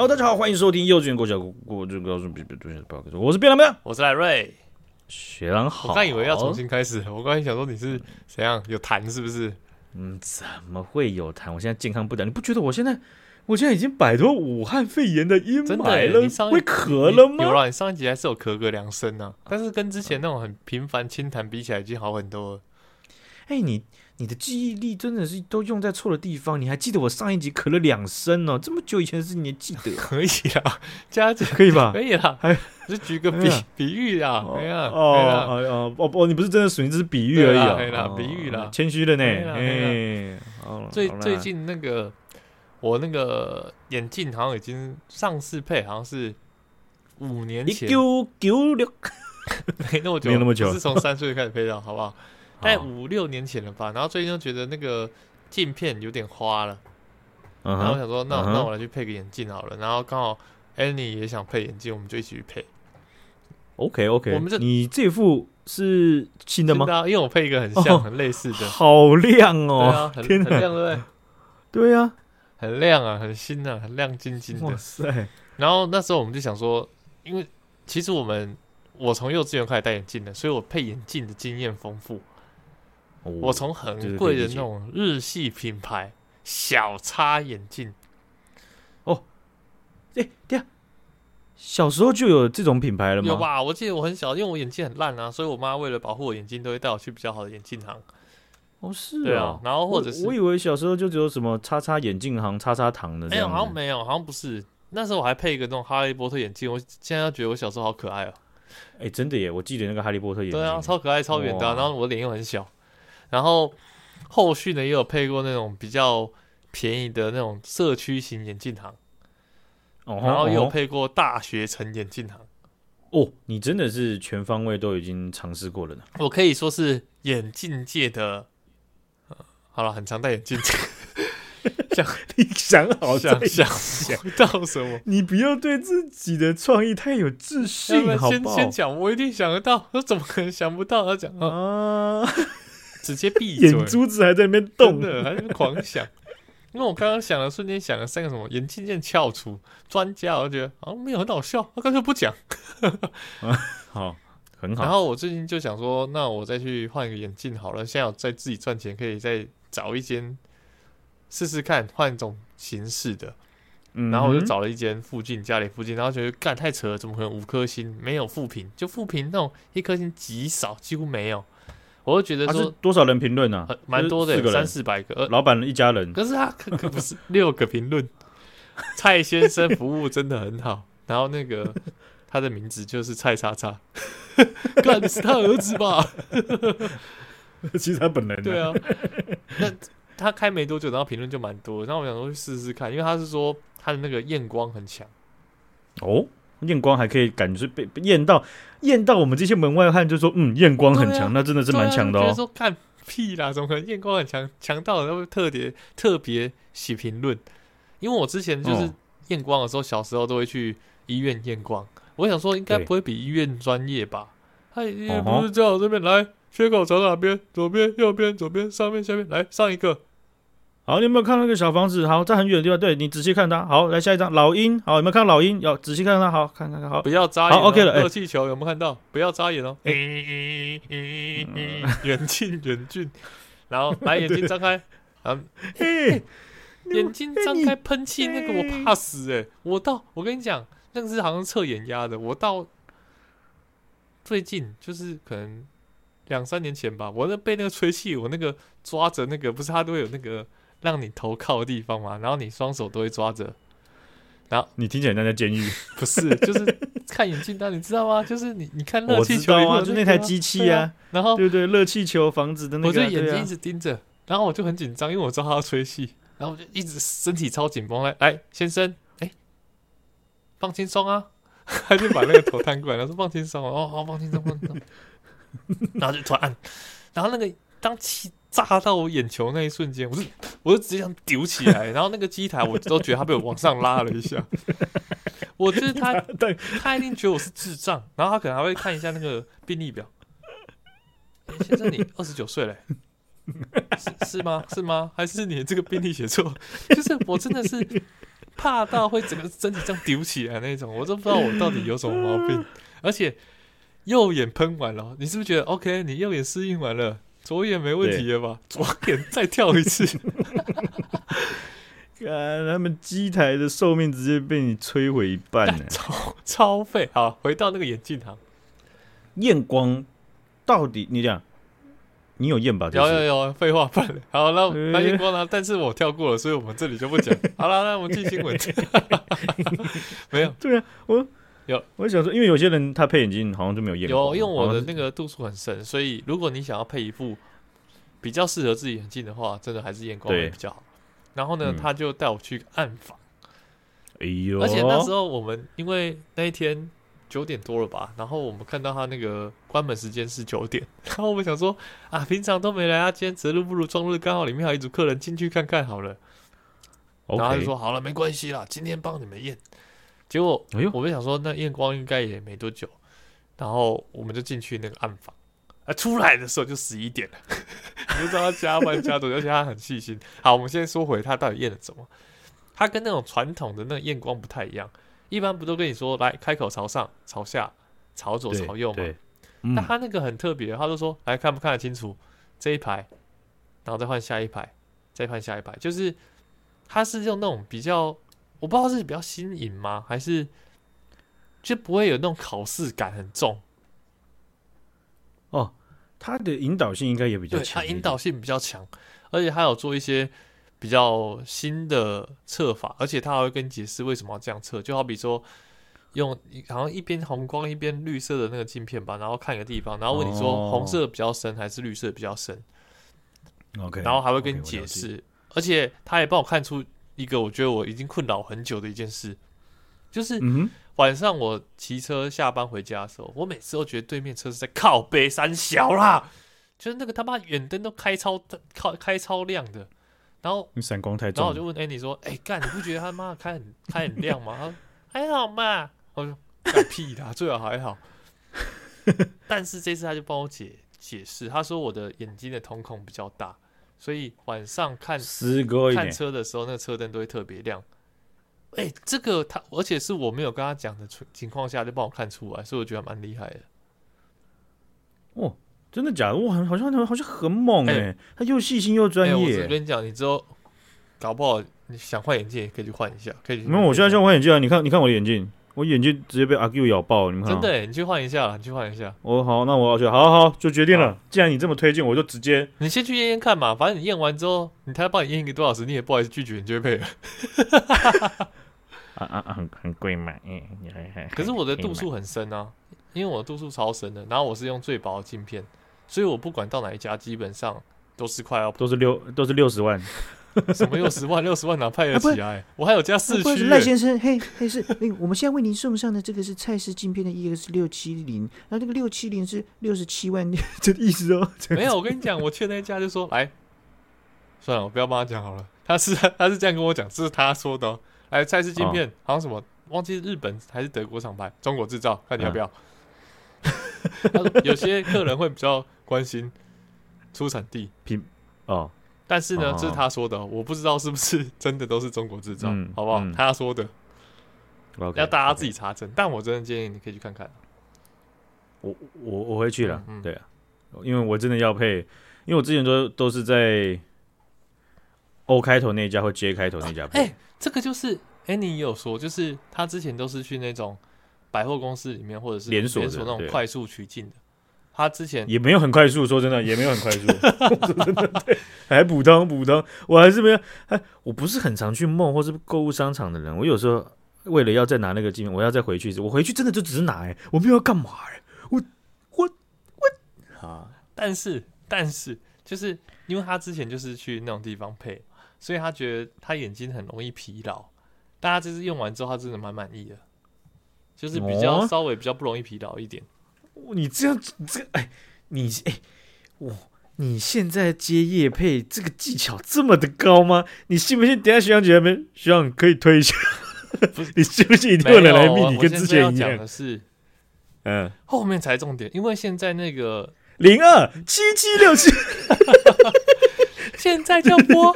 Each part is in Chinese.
好，大家好，欢迎收听幼稚园国小国这个别别别不要我是变了没有？我是赖瑞。学长好。我刚以为要重新开始，我刚才想说你是怎样有痰是不是？嗯，怎么会有痰？我现在健康不良，你不觉得我现在我现在已经摆脱武汉肺炎的阴霾了？你上会咳了吗？有啦，你上一集还是有咳个两声呢，但是跟之前那种很频繁清痰比起来，已经好很多了。哎、欸，你。你的记忆力真的是都用在错的地方。你还记得我上一集咳了两声哦？这么久以前的事情，你还记得？可以啦，加减可以吧？可以啦，还是举个比比喻啊？可以啊，哦哦哦哦，你不是真的属于只是比喻而已啊？比喻啦，谦虚了呢。哎，最最近那个我那个眼镜好像已经上市配，好像是五年前，一九九六，没那么久，没那么久，是从三岁开始配的，好不好？大概五六年前了吧，然后最近就觉得那个镜片有点花了，然后我想说，那那我来去配个眼镜好了。然后刚好 Annie 也想配眼镜，我们就一起去配。OK OK，我们这你这副是新的吗？因为我配一个很像、很类似的，好亮哦，啊很很亮，对不对？对呀，很亮啊，很新啊，很亮晶晶的。哇塞！然后那时候我们就想说，因为其实我们我从幼稚园开始戴眼镜的，所以我配眼镜的经验丰富。我从很贵的那种日系品牌小叉眼镜，哦，哎，对啊，小时候就有这种品牌了吗？有吧？我记得我很小，因为我眼镜很烂啊，所以我妈为了保护我眼睛，都会带我去比较好的眼镜行。哦，是，对啊。然后或者是我，我以为小时候就只有什么叉叉眼镜行、叉叉糖的，没有，好像没有，好像不是。那时候我还配一个那种哈利波特眼镜，我现在觉得我小时候好可爱哦。哎，真的耶！我记得那个哈利波特眼镜，对啊，超可爱、超远的，然后我脸又很小。然后后续呢，也有配过那种比较便宜的那种社区型眼镜行，然后也有配过大学城眼镜行。哦，你真的是全方位都已经尝试过了呢。我可以说是眼镜界的，好了，很常戴眼镜。想你想好想想不到什么？你不要对自己的创意太有自信，好不好？先先讲，我一定想得到。我怎么可能想不到？他讲啊。直接闭 嘴，眼珠子还在那边动呢，还在那狂想。因为我刚刚想了，瞬间想了三个什么眼镜店翘楚专家，我就觉得好像没有很好笑，他干脆不讲。好，很好。然后我最近就想说，那我再去换一个眼镜好了。现在我在自己赚钱，可以再找一间试试看，换一种形式的。嗯，然后我就找了一间附近家里附近，然后觉得干太扯了，怎么可能五颗星没有负评？就负评那种一颗星极少，几乎没有。我就觉得说多少人评论啊？蛮多的，三四百个。老板一家人，可是他可可不是 六个评论。蔡先生服务真的很好。然后那个他的名字就是蔡叉叉，干是他儿子吧？其实他本人。对啊，那他开没多久，然后评论就蛮多。然后我想说去试试看，因为他是说他的那个验光很强。哦。验光还可以感觉被验到，验到我们这些门外汉就说，嗯，验光很强，啊、那真的是蛮强的哦。啊、说看屁啦，怎么可能验光很强？强到都会特别特别写评论。因为我之前就是验光的时候，小时候都会去医院验光。我想说，应该不会比医院专业吧？他也不是叫我这边来，缺口朝哪边？左边、右边、左边、上面、下面，来上一个。好，你有没有看那个小房子？好，在很远的地方。对，你仔细看它。好，来下一张老鹰。好，有没有看到老鹰？要仔细看它。好，看看看。好，不要眨眼。好，OK 了。热气球有没有看到？不要眨眼哦。远近远近，然后来眼睛张开。嗯，眼睛张开喷气那个我怕死哎！我到我跟你讲，那个是好像测眼压的。我到最近就是可能两三年前吧，我那被那个吹气，我那个抓着那个不是它都会有那个。让你头靠的地方嘛，然后你双手都会抓着，然后你听起来像在监狱，不是？就是看眼镜单，你知道吗？就是你你看热气球啊，就那台机器啊，然后对对，热气球房子的那个，我就眼睛一直盯着，然后我就很紧张，因为我知道他要吹气，然后我就一直身体超紧绷，来来，先生，哎，放轻松啊，他就把那个头探过来，他说放轻松哦，好，放轻松，放轻松，然后就突然按，然后那个当气。炸到我眼球那一瞬间，我就我就直接想丢起来，然后那个机台我都觉得它被我往上拉了一下。我就是他对他一定觉得我是智障，然后他可能还会看一下那个病历表。欸、先生，你二十九岁嘞？是是吗？是吗？还是你这个病历写错？就是我真的是怕到会整个身体这样丢起来那种，我都不知道我到底有什么毛病。而且右眼喷完了，你是不是觉得 OK？你右眼适应完了，左眼没问题了吧？左眼再跳一次，看他们机台的寿命直接被你摧毁一半呢，超超费。好，回到那个眼镜行，验光到底你讲。你有验吧？有有有，废话不然。好，那那验光呢？但是我跳过了，所以我们这里就不讲。好了，那我们进新闻。没有，对啊，我有，我想说，因为有些人他配眼镜好像就没有验。有，因为我的那个度数很深，所以如果你想要配一副比较适合自己眼镜的话，真的还是验光会比较好。然后呢，他就带我去暗访。哎呦！而且那时候我们因为那一天。九点多了吧，然后我们看到他那个关门时间是九点，然后我们想说啊，平常都没来啊，今天择日不如撞日，刚好里面还有一组客人进去看看好了。然后他就说好了，没关系啦，今天帮你们验。结果，我们想说那验光应该也没多久，然后我们就进去那个暗房，啊，出来的时候就十一点了，你就知道他加班加多，而且他很细心。好，我们现在说回他到底验了什么，他跟那种传统的那个验光不太一样。一般不都跟你说，来开口朝上、朝下、朝左、朝右吗？嗯、但他那个很特别，他就说来看不看得清楚这一排，然后再换下一排，再换下一排，就是他是用那种比较，我不知道是比较新颖吗，还是就不会有那种考试感很重。哦，它的引导性应该也比较强，它引导性比较强，而且它有做一些。比较新的测法，而且它还会跟你解释为什么要这样测。就好比说，用好像一边红光一边绿色的那个镜片吧，然后看一个地方，然后问你说红色比较深还是绿色比较深。OK，然后还会跟你解释，而且他也帮我看出一个我觉得我已经困扰很久的一件事，就是晚上我骑车下班回家的时候，我每次都觉得对面车是在靠北三小啦，就是那个他妈远灯都开超靠开超亮的。然后你闪光太重，然后我就问 Andy 说：“哎、欸，干，你不觉得他妈开很开很亮吗？”他说：“还好嘛。”我说：“干屁啦，最好还好。”但是这次他就帮我解解释，他说我的眼睛的瞳孔比较大，所以晚上看看车的时候，那个车灯都会特别亮。哎、欸，这个他，而且是我没有跟他讲的情况下就帮我看出来，所以我觉得蛮厉害的。哦。真的假的？哇，好像好像很猛哎、欸！他又细心又专业。我跟你讲，你之后搞不好你想换眼镜也可以去换一下，可以。没有，我现在就换眼镜啊！你看，你看我的眼镜，我眼睛直接被阿 Q 咬爆，你们看。真的、欸，你去换一下，你去换一下。我，好，那我要去，好好好，就决定了。既然你这么推荐，我就直接。你先去验验看嘛，反正你验完之后，你他帮你验一个多小时，你也不好意思拒绝，你就会配了。啊啊啊！很很贵嘛，嗯，可是我的度数很深啊，因为我的度数超深的，然后我是用最薄的镜片。所以我不管到哪一家，基本上都是快要都是六都是六十万，什么六十万六十万哪派得起来？我还有加四驱。赖先生，嘿嘿是，我们现在为您送上的这个是蔡司镜片的 EX 六七零，然后这个六七零是六十七万，这个意思哦。没有，我跟你讲，我去那家就说，来，算了，我不要帮他讲好了。他是他是这样跟我讲，这是他说的、哦。来，蔡司镜片、哦、好像什么，忘记是日本还是德国厂牌，中国制造，看你要不要。嗯 有些客人会比较关心出产地品哦，但是呢，这是他说的，我不知道是不是真的都是中国制造，好不好？他说的，要大家自己查证。但我真的建议你可以去看看。我我我会去了，对啊，因为我真的要配，因为我之前都都是在 O 开头那家或 J 开头那家配。哎，这个就是哎，你也有说，就是他之前都是去那种。百货公司里面，或者是连锁连锁那种快速取镜的，他之前也没有很快速，说真的，也没有很快速，说真的，对，还普通普通，我还是没有，哎，我不是很常去 mall 或是购物商场的人，我有时候为了要再拿那个镜，我要再回去一次，我回去真的就只是拿，哎，我没有要干嘛，哎，我我我啊，但是但是就是因为他之前就是去那种地方配，所以他觉得他眼睛很容易疲劳，大家这次用完之后，他真的蛮满意的。就是比较稍微比较不容易疲劳一点。哦、你这样，这哎，你哎，我，你现在接叶配这个技巧这么的高吗？你信不信？等下学长姐们，学长可以推一下。你信不信？一定有人来密你跟之前一样。的是，嗯，后面才重点，因为现在那个零二七七六七，现在就播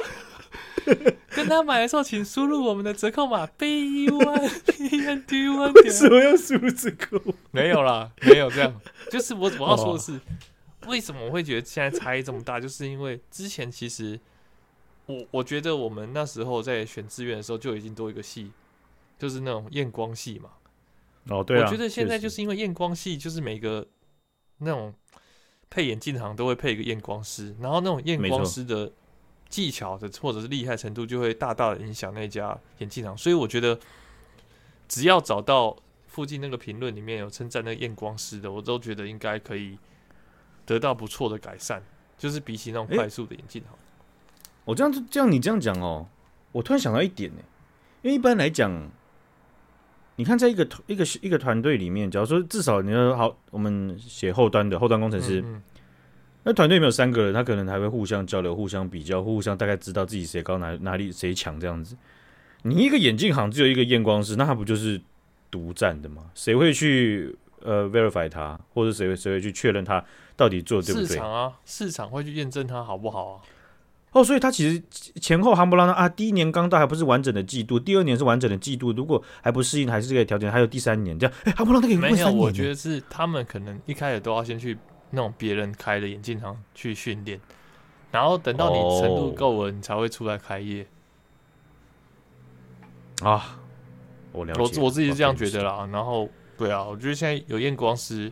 跟他买的时候，请输入我们的折扣码 B one B N T one。为什么要输入折扣？没有啦，没有这样。就是我我要说的是，为什么我会觉得现在差异这么大？就是因为之前其实我我觉得我们那时候在选志愿的时候就已经多一个系，就是那种验光系嘛。哦，对啊。我觉得现在就是因为验光系，就是每个那种配眼镜行都会配一个验光师，然后那种验光师的。技巧的或者是厉害程度，就会大大的影响那家眼镜厂。所以我觉得，只要找到附近那个评论里面有称赞那个验光师的，我都觉得应该可以得到不错的改善。就是比起那种快速的眼镜行，欸，我这样子这样你这样讲哦，我突然想到一点呢，因为一般来讲，你看在一个一个一个团队里面，假如说至少你要好，我们写后端的后端工程师。嗯嗯那团队里面有三个人，他可能还会互相交流、互相比较、互相大概知道自己谁高哪哪里谁强这样子。你一个眼镜行只有一个验光师，那他不就是独占的吗？谁会去呃 verify 他，或者谁会谁会去确认他到底做的对不对？市场啊，市场会去验证他好不好啊？哦，所以他其实前后夯不啷当啊，第一年刚到还不是完整的季度，第二年是完整的季度，如果还不适应，还是这个条件，还有第三年这样，哎，夯不啷当给你过三年。没有，我觉得是他们可能一开始都要先去。那种别人开的眼镜行去训练，然后等到你程度够了，你才会出来开业。啊，我了解，我我自己是这样觉得啦。然后，对啊，我觉得现在有验光师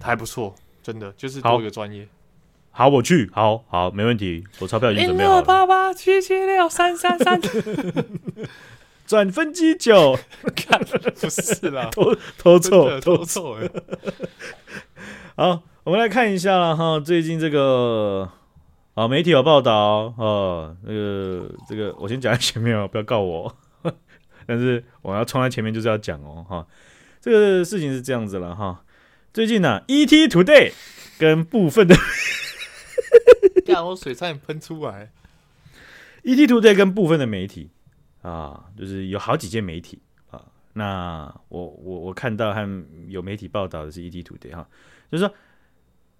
还不错，真的就是多一个专业。好，我去，好好，没问题，我钞票已经准备好了。八八七七六三三三，转分机九，看不是啦，偷偷错，偷错，好。我们来看一下了哈，最近这个啊媒体有报道啊，那个这个我先讲在前面哦，不要告我。但是我要冲在前面就是要讲哦哈，这个事情是这样子了哈。最近呢、啊，ET Today 跟部分的，让我水差点喷出来。ET Today 跟部分的媒体啊，就是有好几件媒体啊。那我我我看到还有媒体报道的是 ET Today 哈，就是说。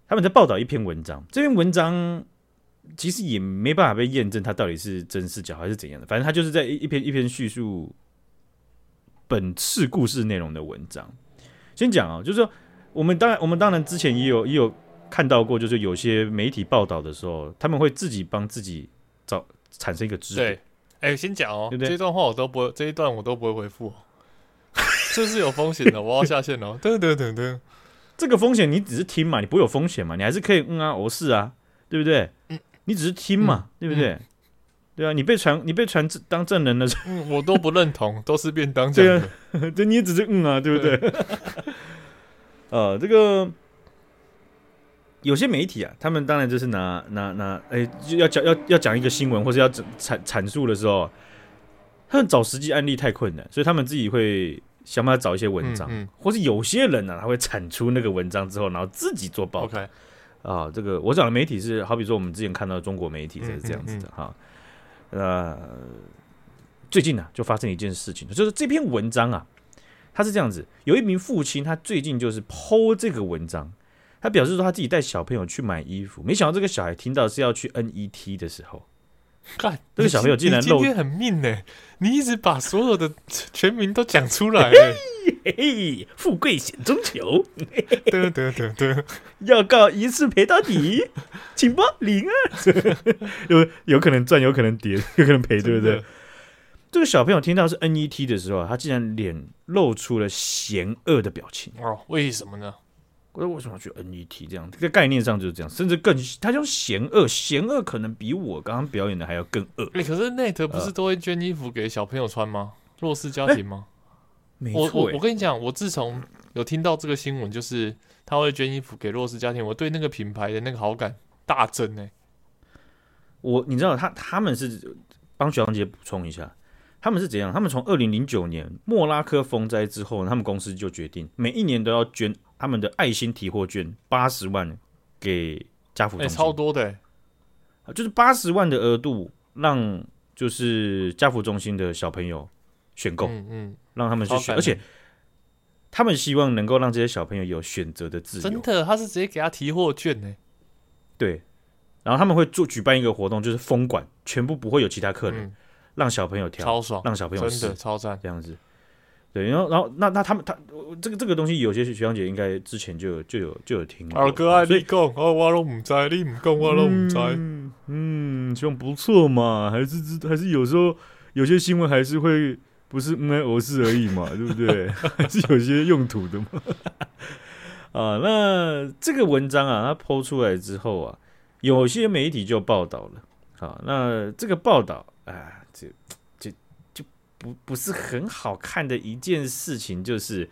他们在报道一篇文章，这篇文章其实也没办法被验证，它到底是真是假还是怎样的。反正他就是在一篇一篇叙述本次故事内容的文章。先讲啊，就是说我们当然我们当然之前也有也有看到过，就是有些媒体报道的时候，他们会自己帮自己找产生一个支点。对，哎、欸，先讲哦，对对这段话我都不会，这一段我都不会回复，这是有风险的，我要下线了。噔噔噔噔。这个风险你只是听嘛，你不会有风险嘛，你还是可以嗯啊，哦是啊，对不对？嗯，你只是听嘛，嗯、对不对？嗯、对啊，你被传你被传当证人了，嗯，我都不认同，都是便当讲的，对啊，这你也只是嗯啊，对不对？呃，这个有些媒体啊，他们当然就是拿拿拿，哎，就要讲要要讲一个新闻或者要阐阐述的时候，他们找实际案例太困难，所以他们自己会。想办法找一些文章，嗯嗯、或是有些人呢、啊，他会产出那个文章之后，然后自己做报道。啊，这个我讲的媒体是，好比说我们之前看到的中国媒体是这样子的哈。呃、最近呢、啊，就发生一件事情，就是这篇文章啊，他是这样子，有一名父亲，他最近就是 PO 这个文章，他表示说他自己带小朋友去买衣服，没想到这个小孩听到是要去 NET 的时候。看，这个小朋友竟然漏，今天很命呢！你一直把所有的全名都讲出来了。嘿嘿，富贵险中求，得得得得，要告一次赔到底，请报零二。有有可能赚，有可能跌，有可能赔，对不对？这个小朋友听到是 NET 的时候，他竟然脸露出了嫌恶的表情。哦，为什么呢？我为什么要去 NET 这样？这个概念上就是这样，甚至更，他叫嫌恶，嫌恶可能比我刚刚表演的还要更恶。哎、欸，可是 Net 不是都会捐衣服给小朋友穿吗？呃、弱势家庭吗？我我我跟你讲，我自从有听到这个新闻，就是他会捐衣服给弱势家庭，我对那个品牌的那个好感大增呢、欸。我你知道他他们是帮小杨姐补充一下，他们是怎样？他们从二零零九年莫拉克风灾之后，他们公司就决定每一年都要捐。他们的爱心提货券八十万给家福中心，超多的，就是八十万的额度，让就是家福中心的小朋友选购，嗯嗯，让他们去选，而且他们希望能够让这些小朋友有选择的自由。真的，他是直接给他提货券呢？对，然后他们会做举办一个活动，就是封馆，全部不会有其他客人，嗯让小朋友挑，超爽，让小朋友真的试超赞。这样子。对，然后然后那那他们他这个这个东西，有些学长姐应该之前就有就有就有听过。二哥爱所以你讲，哦，我都唔知，你唔讲我都唔知。嗯，嗯，希望不错嘛，还是知还是有时候有些新闻还是会不是嗯偶是而已嘛，对不对？还是有些用途的嘛。啊，那这个文章啊，它 po 出来之后啊，有些媒体就报道了。好，那这个报道啊，这就就不不是很好看的一件事情，就是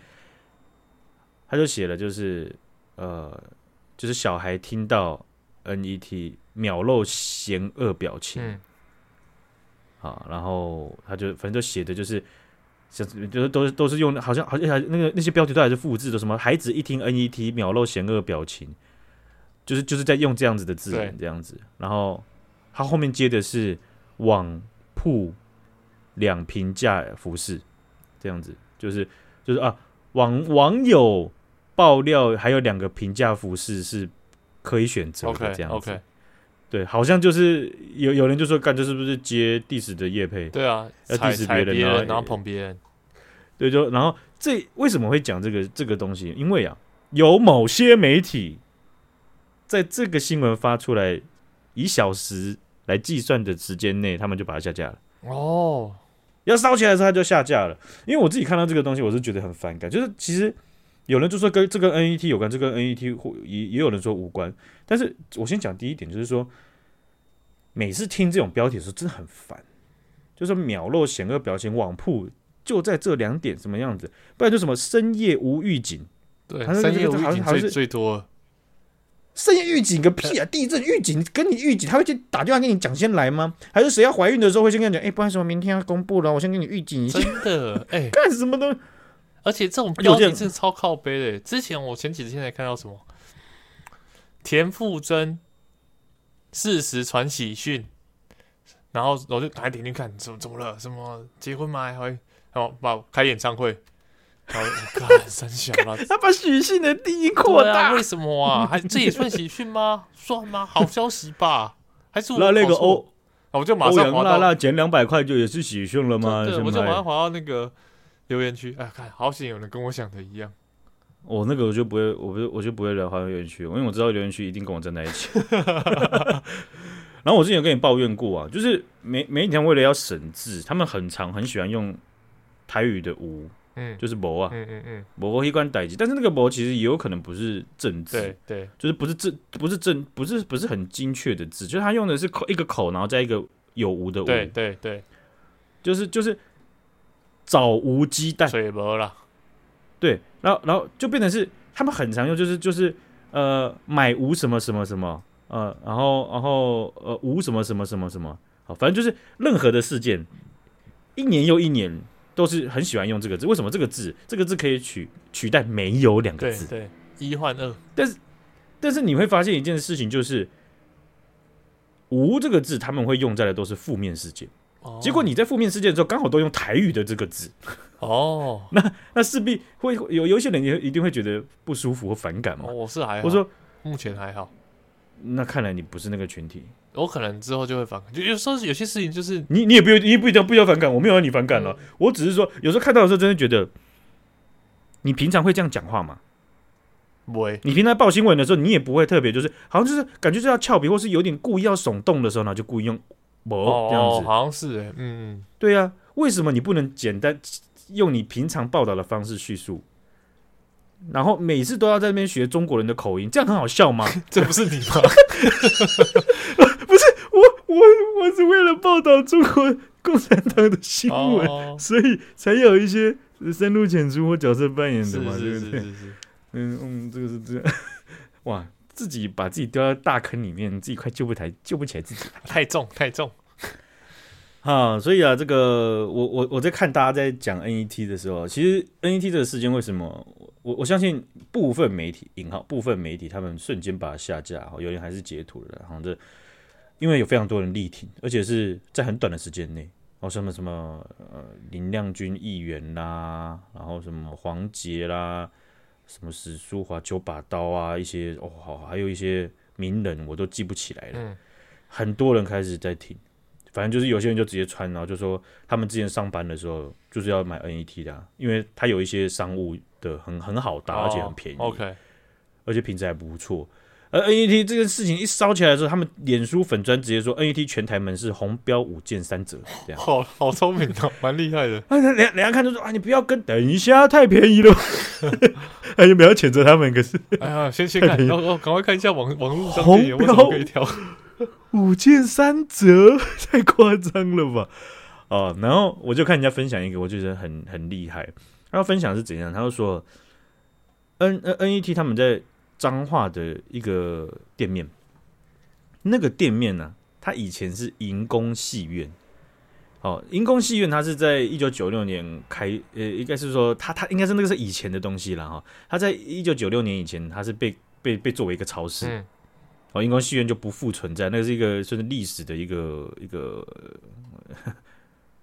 他就写了，就是呃，就是小孩听到 NET 秒露嫌恶表情，嗯，好，然后他就反正就写的就是。像就是都是都是用好像好像还那个那些标题都还是复制的，什么孩子一听 NET 秒露嫌恶表情，就是就是在用这样子的字眼这样子，然后他后面接的是网铺两平价服饰这样子，就是就是啊网网友爆料还有两个平价服饰是可以选择的这样子 OK，, okay 对，好像就是有有人就说干这是不是接 diss 的叶配？对啊，要 diss 别人，人，然后捧别人。对，就然后这为什么会讲这个这个东西？因为啊，有某些媒体在这个新闻发出来以小时来计算的时间内，他们就把它下架了。哦，要烧起来的时候，它就下架了。因为我自己看到这个东西，我是觉得很反感。就是其实有人就说跟这跟 NET 有关，这跟 NET 或也也有人说无关。但是我先讲第一点，就是说。每次听这种标题的时候，真的很烦。就是秒露险恶表情，网铺就在这两点什么样子？不然就什么深夜无预警，对，他深夜无预警最是最多。深夜预警个屁啊！地震预警跟你预警，他会去打电话跟你讲先来吗？还是谁要怀孕的时候会先跟你讲？哎、欸，不然什么明天要公布了，我先跟你预警一下。真的，哎、欸，干什么都？而且这种标题是超靠背的。之前我前几天才看到什么田馥甄。事实传喜讯，然后我就打开点进看，怎么怎么了？什么结婚吗？还会然后把开演唱会，然后看三小了，他把喜讯的第一扩大、啊，为什么啊？还这也算喜讯吗？算吗？好消息吧？还是我那那个欧，我就马上滑到那减两百块就也是喜讯了吗？对，我就马上滑到那个留言区，哎，看好险有人跟我想的一样。我、哦、那个我就不会，我不我就不会聊花园园区，因为我知道留言区一定跟我站在一起。然后我之前有跟你抱怨过啊，就是每每一天为了要省字，他们很常很喜欢用台语的“无”，嗯，就是“谋”啊，嗯嗯嗯，“无”一关代志，但是那个“谋”其实也有可能不是正字，对对，就是不是正不是正不是不是很精确的字，就是他用的是口一个口，然后再一个有无的无，对对对，就是就是早无鸡蛋，水无了。对，然后然后就变成是他们很常用，就是就是呃买无什么什么什么呃，然后然后呃无什么什么什么什么，好，反正就是任何的事件，一年又一年都是很喜欢用这个字。为什么这个字这个字可以取取代没有两个字？对，一换二。但是但是你会发现一件事情，就是无这个字他们会用在的都是负面事件。哦，结果你在负面事件的时候刚好都用台语的这个字。哦，那那势必会有有一些人也一定会觉得不舒服或反感嘛。我是还好，我说目前还好。那看来你不是那个群体，我可能之后就会反感。就有时候有些事情就是你你也不用，你也不一定不要反感，我没有让你反感了。嗯、我只是说有时候看到的时候，真的觉得你平常会这样讲话吗？不会。你平常报新闻的时候，你也不会特别就是好像就是感觉是要俏皮，或是有点故意要耸动的时候呢，就故意用哦这样子。哦，好像是哎，嗯，对呀、啊。为什么你不能简单？用你平常报道的方式叙述，然后每次都要在那边学中国人的口音，这样很好笑吗？这不是你吗？不是我，我我是为了报道中国共产党的新闻，哦、所以才有一些深入浅出或角色扮演的嘛，对不对？嗯嗯，这个是这样。哇，自己把自己丢到大坑里面，自己快救不抬，救不起来自己，太重太重。啊，所以啊，这个我我我在看大家在讲 NET 的时候，其实 NET 这个事件为什么我我相信部分媒体引号部分媒体他们瞬间把它下架，有人还是截图了，然后这因为有非常多人力挺，而且是在很短的时间内，哦什么什么呃林亮君议员啦，然后什么黄杰啦，什么史书华九把刀啊，一些哦好还有一些名人我都记不起来了。嗯，很多人开始在挺，反正就是有些人就直接穿，然后就说他们之前上班的时候就是要买 NET 的、啊，因为他有一些商务的很很好搭，而且很便宜。哦、OK，而且品质还不错。而 NET 这件事情一烧起来的时候，他们脸书粉砖直接说 NET 全台门市红标五件三折，这样。好好聪明哦，蛮厉害的。啊，人人家看就说啊，你不要跟，等一下太便宜了。哎，有没有谴责他们？可是，哎呀，先先看，哦哦，赶快看一下网网络上有没有什么可以挑。五件三折，太夸张了吧？哦，然后我就看人家分享一个，我觉得很很厉害。然后分享是怎样？他就说，N N NET 他们在。彰化的一个店面，那个店面呢、啊，它以前是银宫戏院。哦，银宫戏院它是在一九九六年开，呃，应该是说它它应该是那个是以前的东西了哈。它在一九九六年以前，它是被被被作为一个超市。嗯、哦，银宫戏院就不复存在，那个是一个算是历史的一个一个，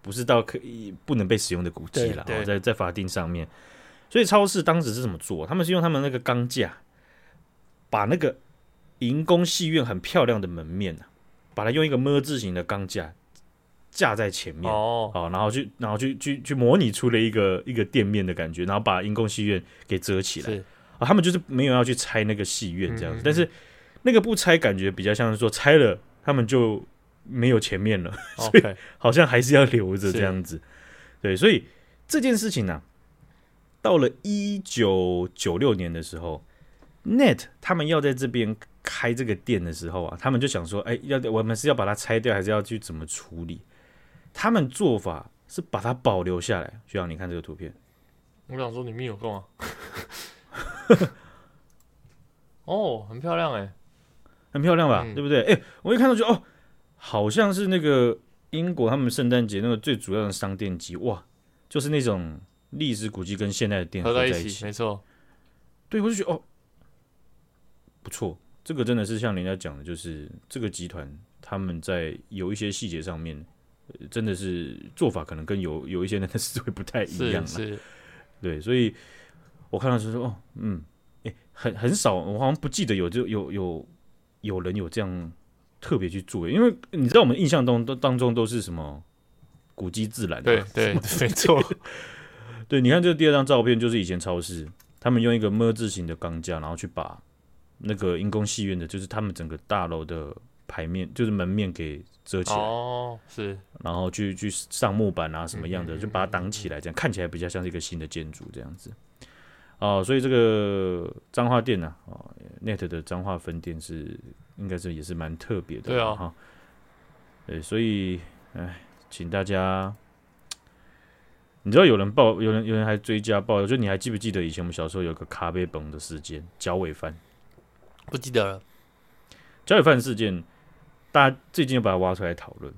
不是到可以不能被使用的古迹了。哦，在在法定上面，所以超市当时是怎么做？他们是用他们那个钢架。把那个银宫戏院很漂亮的门面呢、啊，把它用一个么字形的钢架架在前面哦，然后去然后去去去模拟出了一个一个店面的感觉，然后把银宫戏院给遮起来。啊，他们就是没有要去拆那个戏院这样子，嗯嗯嗯，但是那个不拆，感觉比较像是说拆了，他们就没有前面了，所以好像还是要留着这样子。对，所以这件事情呢、啊，到了一九九六年的时候。Net 他们要在这边开这个店的时候啊，他们就想说，哎，要我们是要把它拆掉，还是要去怎么处理？他们做法是把它保留下来。需要你看这个图片。我想说，你命有空啊。哦，很漂亮哎，很漂亮吧？嗯、对不对？哎，我一看到就哦，好像是那个英国他们圣诞节那个最主要的商店机哇，就是那种历史古迹跟现代的店合在一起，没错。对，我就觉得哦。不错，这个真的是像人家讲的，就是这个集团他们在有一些细节上面，真的是做法可能跟有 有一些人的思维不太一样了。对，所以我看到就说，哦，嗯，诶，很很少，我好像不记得有就有有有人有这样特别去做，因为你知道我们印象中都当中都是什么古迹自然，对对，没错。对，你看这第二张照片，就是以前超市他们用一个么字形的钢架，然后去把。那个因公戏院的，就是他们整个大楼的牌面，就是门面给遮起来哦，是，然后去去上木板啊什么样的，就把它挡起来，这样看起来比较像是一个新的建筑这样子。哦，所以这个彰化店呢，哦，Net 的彰化分店是应该是也是蛮特别的，对啊，哈，对，所以哎，请大家，你知道有人报，有人有人还追加报，就你还记不记得以前我们小时候有个咖啡崩的事件，脚尾饭。不记得了，脚尾饭事件，大家最近又把它挖出来讨论。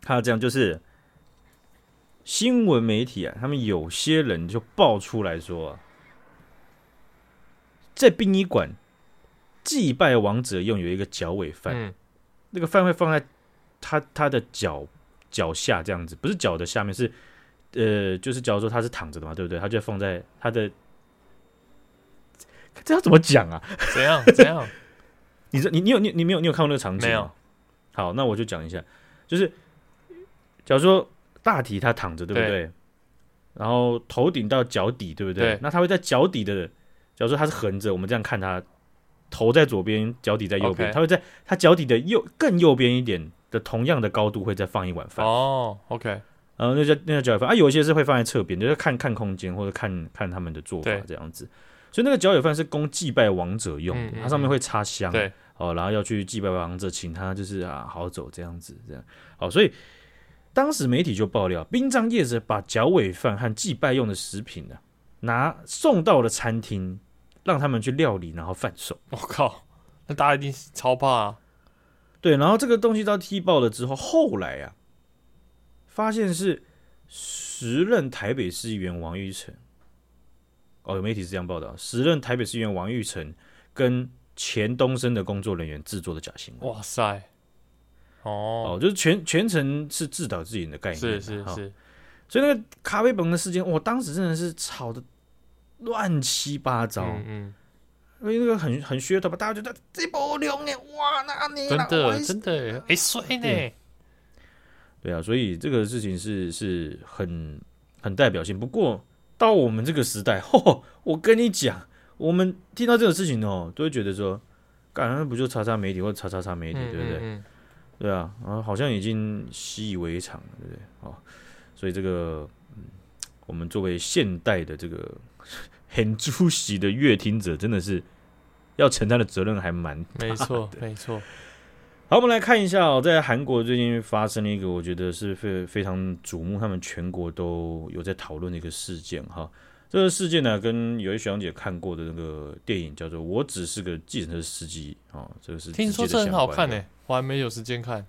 他这样就是新闻媒体啊，他们有些人就爆出来说啊，在殡仪馆祭拜王者用有一个脚尾饭，嗯、那个饭会放在他他的脚脚下这样子，不是脚的下面，是呃，就是假如说他是躺着的嘛，对不对？他就放在他的。这要怎么讲啊？怎样？怎样？你这你你有你你没有你有看过那个场景吗？没有。好，那我就讲一下，就是假如说大体他躺着，对不对？对，然后头顶到脚底，对不对？对，那他会在脚底的，假如说他是横着，我们这样看他，头在左边，脚底在右边，他.会在他脚底的右更右边一点的同样的高度，会再放一碗饭。哦，OK。然后那叫那叫脚尾饭啊，有一些是会放在侧边，就是看看空间或者看看他们的做法这样子。所以那个脚尾饭是供祭拜王者用的，嗯嗯嗯，它上面会插香，对，哦，然后要去祭拜王者，请他就是啊好走这样子，这样，好，所以当时媒体就爆料，殡葬业者把脚尾饭和祭拜用的食品呢，拿送到了餐厅，让他们去料理，然后贩售。我靠，那大家一定超怕啊！对，然后这个东西到踢爆了之后，后来啊，发现是时任台北市议员王玉成。哦，有媒体是这样报道：时任台北市议员王玉成跟前东升的工作人员制作的假新闻。哇塞！哦，哦，就是全全程是自导自演的概念。是是是。哦，所以那个咖啡崩的事件，我当时真的是吵得乱七八糟。嗯，嗯因为那个很很噱头吧，大家觉得这波龙哎，哇，那你真的真的哎帅呢，对，啊，所以这个事情是是很很代表性。不过到我们这个时代，吼，我跟你讲，我们听到这种事情哦，都会觉得说，干那不就叉叉媒体或者叉叉叉媒体，对不对？嗯嗯对啊，啊，好像已经习以为常了，对不对？哦，所以这个，嗯，我们作为现代的这个 很出席的乐听者，真的是要承担的责任还蛮大的。没错，没错。好，我们来看一下哦，在韩国最近发生了一个我觉得是非非常瞩目，他们全国都有在讨论的一个事件哈。这个事件呢，跟有一学长姐看过的那个电影叫做《我只是个计程车司机》啊，这个是听说这很好看呢。我还没有时间看，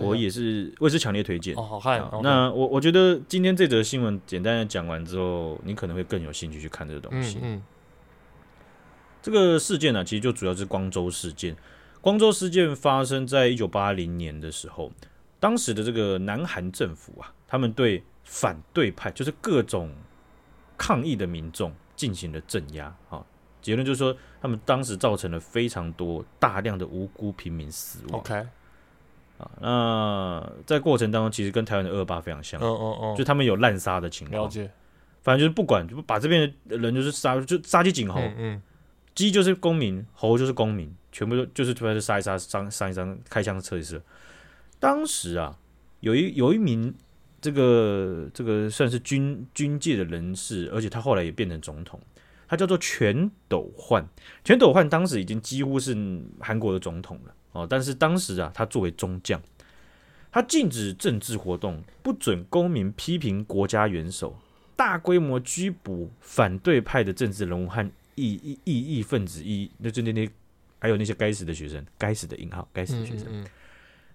我也是，我也是强烈推荐。哦，好看。那我我觉得今天这则新闻简单的讲完之后，你可能会更有兴趣去看这个东西。嗯，嗯，这个事件呢、啊，其实就主要是光州事件。光州事件发生在一九八零年的时候，当时的这个南韩政府啊，他们对反对派，就是各种抗议的民众进行了镇压啊。结论就是说，他们当时造成了非常多大量的无辜平民死亡。OK，啊，那在过程当中，其实跟台湾的二二八非常像。哦哦哦，就他们有滥杀的情况。了解。反正就是不管，就把这边的人就是杀，就杀鸡儆猴。嗯。鸡就是公民，猴就是公民，全部都就是突然就杀一杀，伤杀一伤，开枪测试。当时啊，有一有一名这个这个算是军军界的人士，而且他后来也变成总统。他叫做全斗焕，全斗焕当时已经几乎是韩国的总统了哦。但是当时啊，他作为中将，他禁止政治活动，不准公民批评国家元首，大规模拘捕反对派的政治人物和异异异议分子，一那就那那还有那些该死的学生，该死的引号，该死的学生，嗯嗯嗯，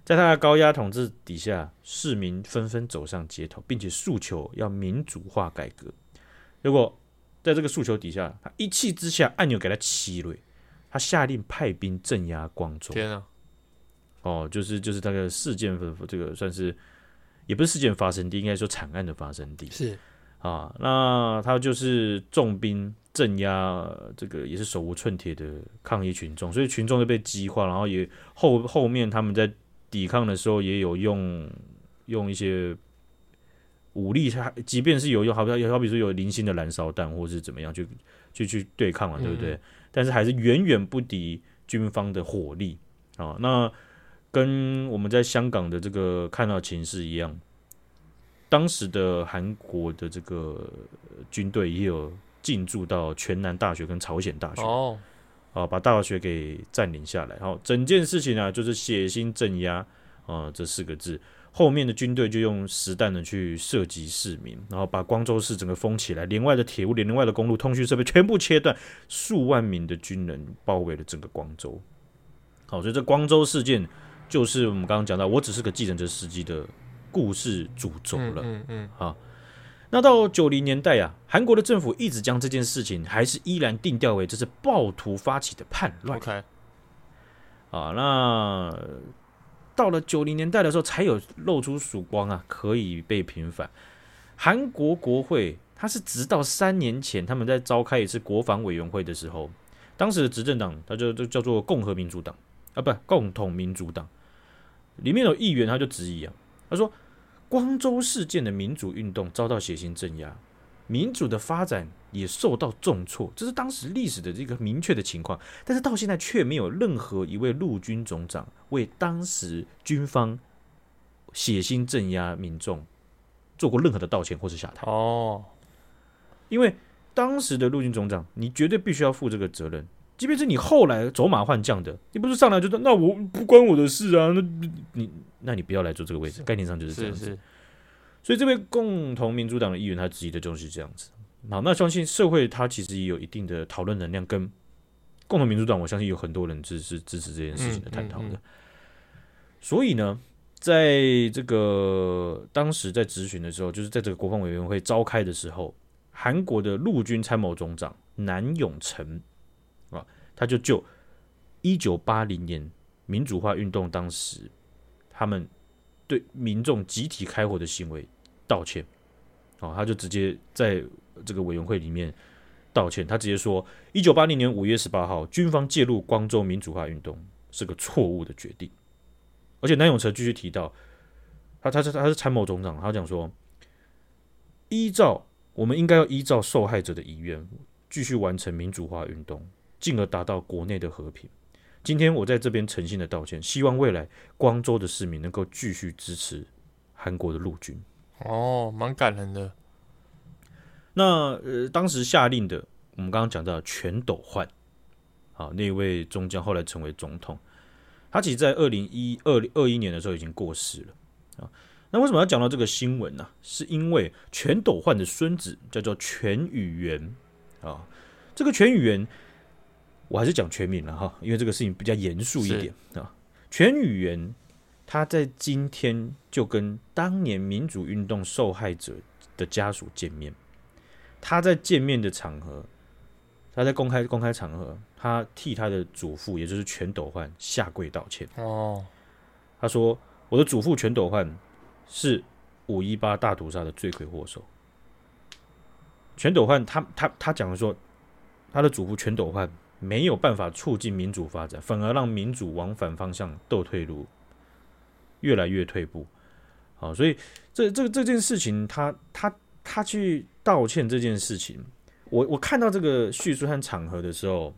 在他的高压统治底下，市民纷纷走上街头，并且诉求要民主化改革。结果。在这个诉求底下，他一气之下按钮给他七锐，他下令派兵镇压光州。天啊！哦，就是就是那个事件的这个算是也不是事件发生地，应该说惨案的发生地。是啊，那他就是重兵镇压这个也是手无寸铁的抗议群众，所以群众就被激化，然后也后后面他们在抵抗的时候也有用用一些。武力，他即便是有用，好比好比说有零星的燃烧弹，或是怎么样，去去去对抗嘛，对不对？嗯、但是还是远远不敌军方的火力啊。那跟我们在香港的这个看到情势一样，当时的韩国的这个军队也有进驻到全南大学跟朝鲜大学哦，啊，把大学给占领下来。好，整件事情啊，就是血腥镇压啊，这四个字。后面的军队就用实弹的去射击市民，然后把光州市整个封起来，连外的铁路、连外的公路、通讯设备全部切断，数万名的军人包围了整个光州。好，所以这光州事件就是我们刚刚讲到，我只是个计程车司机的故事主轴了。嗯嗯，嗯。好，那到九零年代啊，韩国的政府一直将这件事情还是依然定调为这是暴徒发起的叛乱。OK。啊，那。到了九零年代的时候，才有露出曙光啊，可以被平反。韩国国会，他是直到三年前，他们在召开一次国防委员会的时候，当时的执政党，他就就叫做共和民主党啊，不，共同民主党，里面有议员他就质疑啊，他说，光州事件的民主运动遭到血腥镇压。民主的发展也受到重挫，这是当时历史的这个明确的情况。但是到现在却没有任何一位陆军总长为当时军方血腥镇压民众做过任何的道歉或是下台。哦，因为当时的陆军总长，你绝对必须要负这个责任。即便是你后来走马换将的，你不是上来就说那我不关我的事啊？那你那你不要来做这个位置，概念上就是这样子。所以这位共同民主党的议员，他质疑的就是这样子。好，那相信社会他其实也有一定的讨论能量，跟共同民主党，我相信有很多人支持支持这件事情的探讨的。所以呢，在这个当时在质询的时候，就是在这个国防委员会召开的时候，韩国的陆军参谋总长南永成啊，他就就一九八零年民主化运动当时他们对民众集体开火的行为道歉，哦，他就直接在这个委员会里面道歉，他直接说，一九八零年五月十八号，军方介入光州民主化运动是个错误的决定。而且南永成继续提到，他他是他是参谋总长，他讲说，依照我们应该要依照受害者的遗愿，继续完成民主化运动，进而达到国内的和平。今天我在这边诚心的道歉，希望未来光州的市民能够继续支持韩国的陆军。哦，蛮感人的。那呃，当时下令的，我们刚刚讲到全斗焕，啊，那位中将后来成为总统。他其实，在二零一二二一年的时候已经过世了啊。那为什么要讲到这个新闻呢？是因为全斗焕的孙子叫做全宇元啊。这个全宇元，我还是讲全名了哈，因为这个事情比较严肃一点啊。全宇元他在今天就跟当年民主运动受害者的家属见面。他在见面的场合，他在公开公开场合。他替他的祖父，也就是全斗焕下跪道歉。哦，他说：“我的祖父全斗焕是五一八大屠杀的罪魁祸首。”全斗焕他他他讲的说，他的祖父全斗焕没有办法促进民主发展，反而让民主往反方向倒退路，越来越退步。好，所以这这这件事情他，他他他去道歉这件事情，我我看到这个叙述和场合的时候。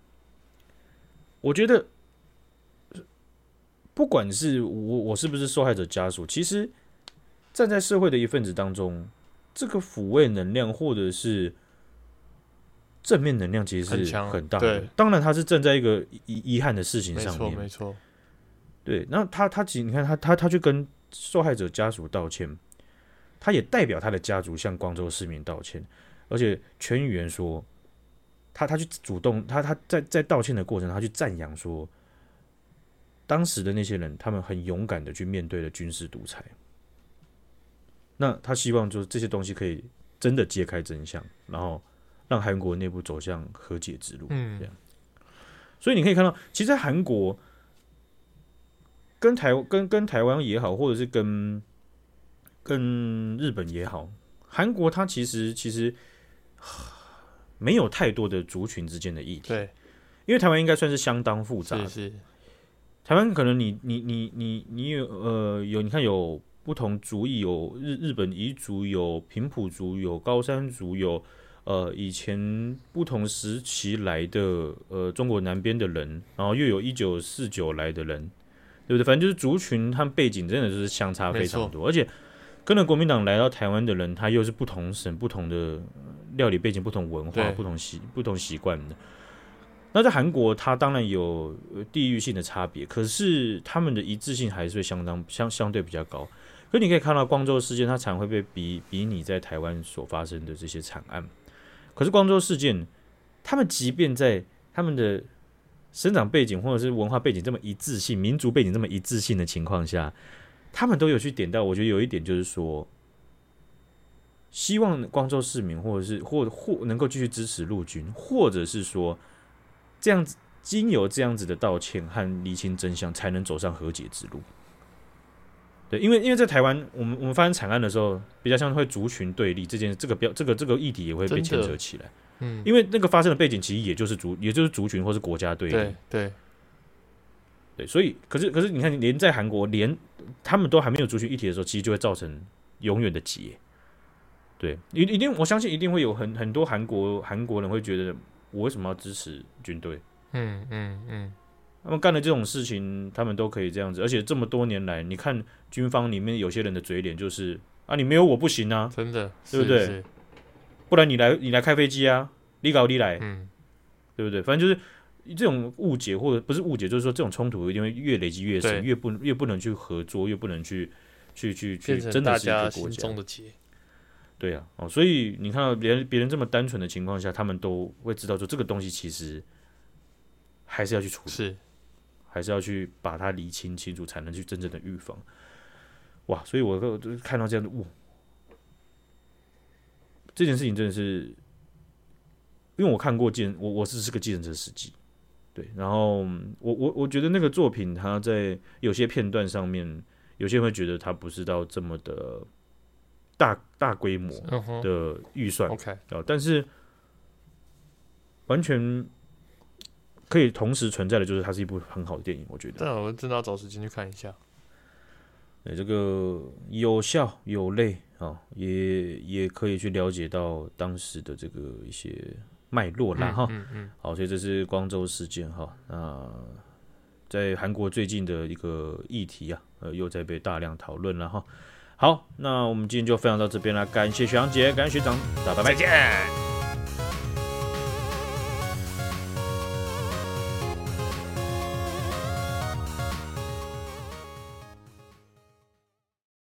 我觉得，不管是我我是不是受害者家属，其实站在社会的一份子当中，这个抚慰能量或者是正面能量，其实是很大的。当然，他是站在一个遗遗憾的事情上面，没错。对，那他他其实你看他他他去跟受害者家属道歉，他也代表他的家族向光州市民道歉，而且全语言说。他他去主动，他他在在道歉的过程，他去赞扬说，当时的那些人，他们很勇敢的去面对了军事独裁。那他希望就是这些东西可以真的揭开真相，然后让韩国内部走向和解之路。嗯，这样。所以你可以看到，其实在韩国跟台跟跟台湾也好，或者是跟跟日本也好，韩国它其实其实。没有太多的族群之间的议题，对，因为台湾应该算是相当复杂。是是，台湾可能你你你你你有呃有你看有不同族裔，有日日本彝族，有平埔族，有高山族，有呃以前不同时期来的呃中国南边的人，然后又有一九四九来的人，对不对？反正就是族群和背景真的就是相差非常多，而且跟着国民党来到台湾的人，他又是不同省不同的。料理背景不同，文化不同习不同习惯的。那在韩国，它当然有地域性的差别，可是他们的一致性还是会相当相相对比较高。所以你可以看到光州事件，它常会被比比拟在台湾所发生的这些惨案。可是光州事件，他们即便在他们的生长背景或者是文化背景这么一致性、民族背景这么一致性的情况下，他们都有去点到。我觉得有一点就是说。希望光州市民，或者是或或能够继续支持陆军，或者是说这样子经由这样子的道歉和厘清真相，才能走上和解之路。对，因为因为在台湾，我们我们发生惨案的时候，比较像会族群对立，这件这个标这个这个议题也会被牵扯起来。嗯，因为那个发生的背景其实也就是族也就是族群或是国家对立。对对对，所以可是可是你看，连在韩国，连他们都还没有族群议题的时候，其实就会造成永远的结。对，一一定，我相信一定会有很很多韩国韩国人会觉得，我为什么要支持军队？嗯嗯嗯，他们干了这种事情，他们都可以这样子，而且这么多年来，你看军方里面有些人的嘴脸就是啊，你没有我不行啊，真的，对不对？不然你来你来开飞机啊，你搞你来，嗯，对不对？反正就是这种误解或者不是误解，就是说这种冲突一定会越累积越深，越不越不能去合作，越不能去去去去，真的是一个国家。对啊，哦，所以你看到别人别人这么单纯的情况下，他们都会知道说这个东西其实还是要去处理，是还是要去把它理清清楚，才能去真正的预防。哇，所以我就看到这样的，哇，这件事情真的是，因为我看过见，我我是是个计程车司机，对，然后我我我觉得那个作品，它在有些片段上面，有些人会觉得它不是到这么的。大大规模的预算，OK，但是完全可以同时存在的，就是它是一部很好的电影，我觉得。但我真的要找时间去看一下。对，这个有笑有泪啊，也也可以去了解到当时的这个一些脉络啦哈。嗯嗯。好，所以这是光州事件哈。那在韩国最近的一个议题啊，呃，又在被大量讨论了哈。好，那我们今天就分享到这边了，感谢学长姐，感谢学长，大家拜拜，再见。